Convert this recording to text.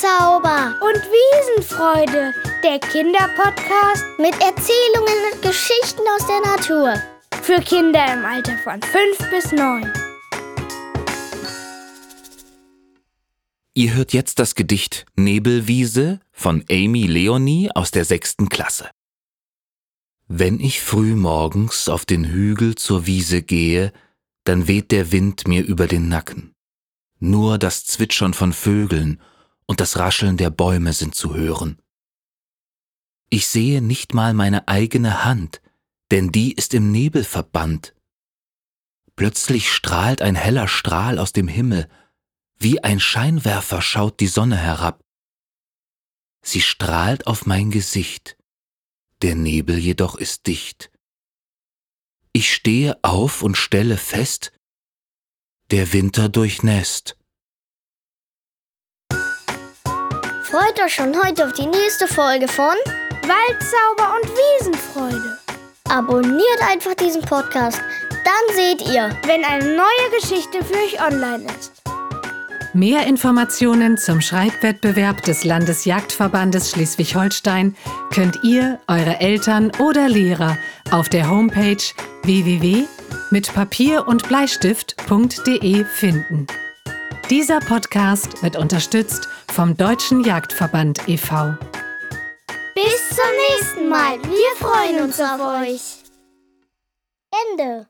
und Wiesenfreude, der Kinderpodcast mit Erzählungen und Geschichten aus der Natur. Für Kinder im Alter von 5 bis 9. Ihr hört jetzt das Gedicht Nebelwiese von Amy Leonie aus der sechsten Klasse. Wenn ich früh morgens auf den Hügel zur Wiese gehe, dann weht der Wind mir über den Nacken. Nur das Zwitschern von Vögeln und das Rascheln der Bäume sind zu hören. Ich sehe nicht mal meine eigene Hand, denn die ist im Nebel verbannt. Plötzlich strahlt ein heller Strahl aus dem Himmel, wie ein Scheinwerfer schaut die Sonne herab. Sie strahlt auf mein Gesicht, der Nebel jedoch ist dicht. Ich stehe auf und stelle fest, der Winter durchnässt. Freut euch schon heute auf die nächste Folge von Waldzauber und Wiesenfreude. Abonniert einfach diesen Podcast, dann seht ihr, wenn eine neue Geschichte für euch online ist. Mehr Informationen zum Schreibwettbewerb des Landesjagdverbandes Schleswig-Holstein könnt ihr, eure Eltern oder Lehrer auf der Homepage www.mitpapier und Bleistift.de finden. Dieser Podcast wird unterstützt vom Deutschen Jagdverband e.V. Bis zum nächsten Mal. Wir freuen uns auf euch. Ende.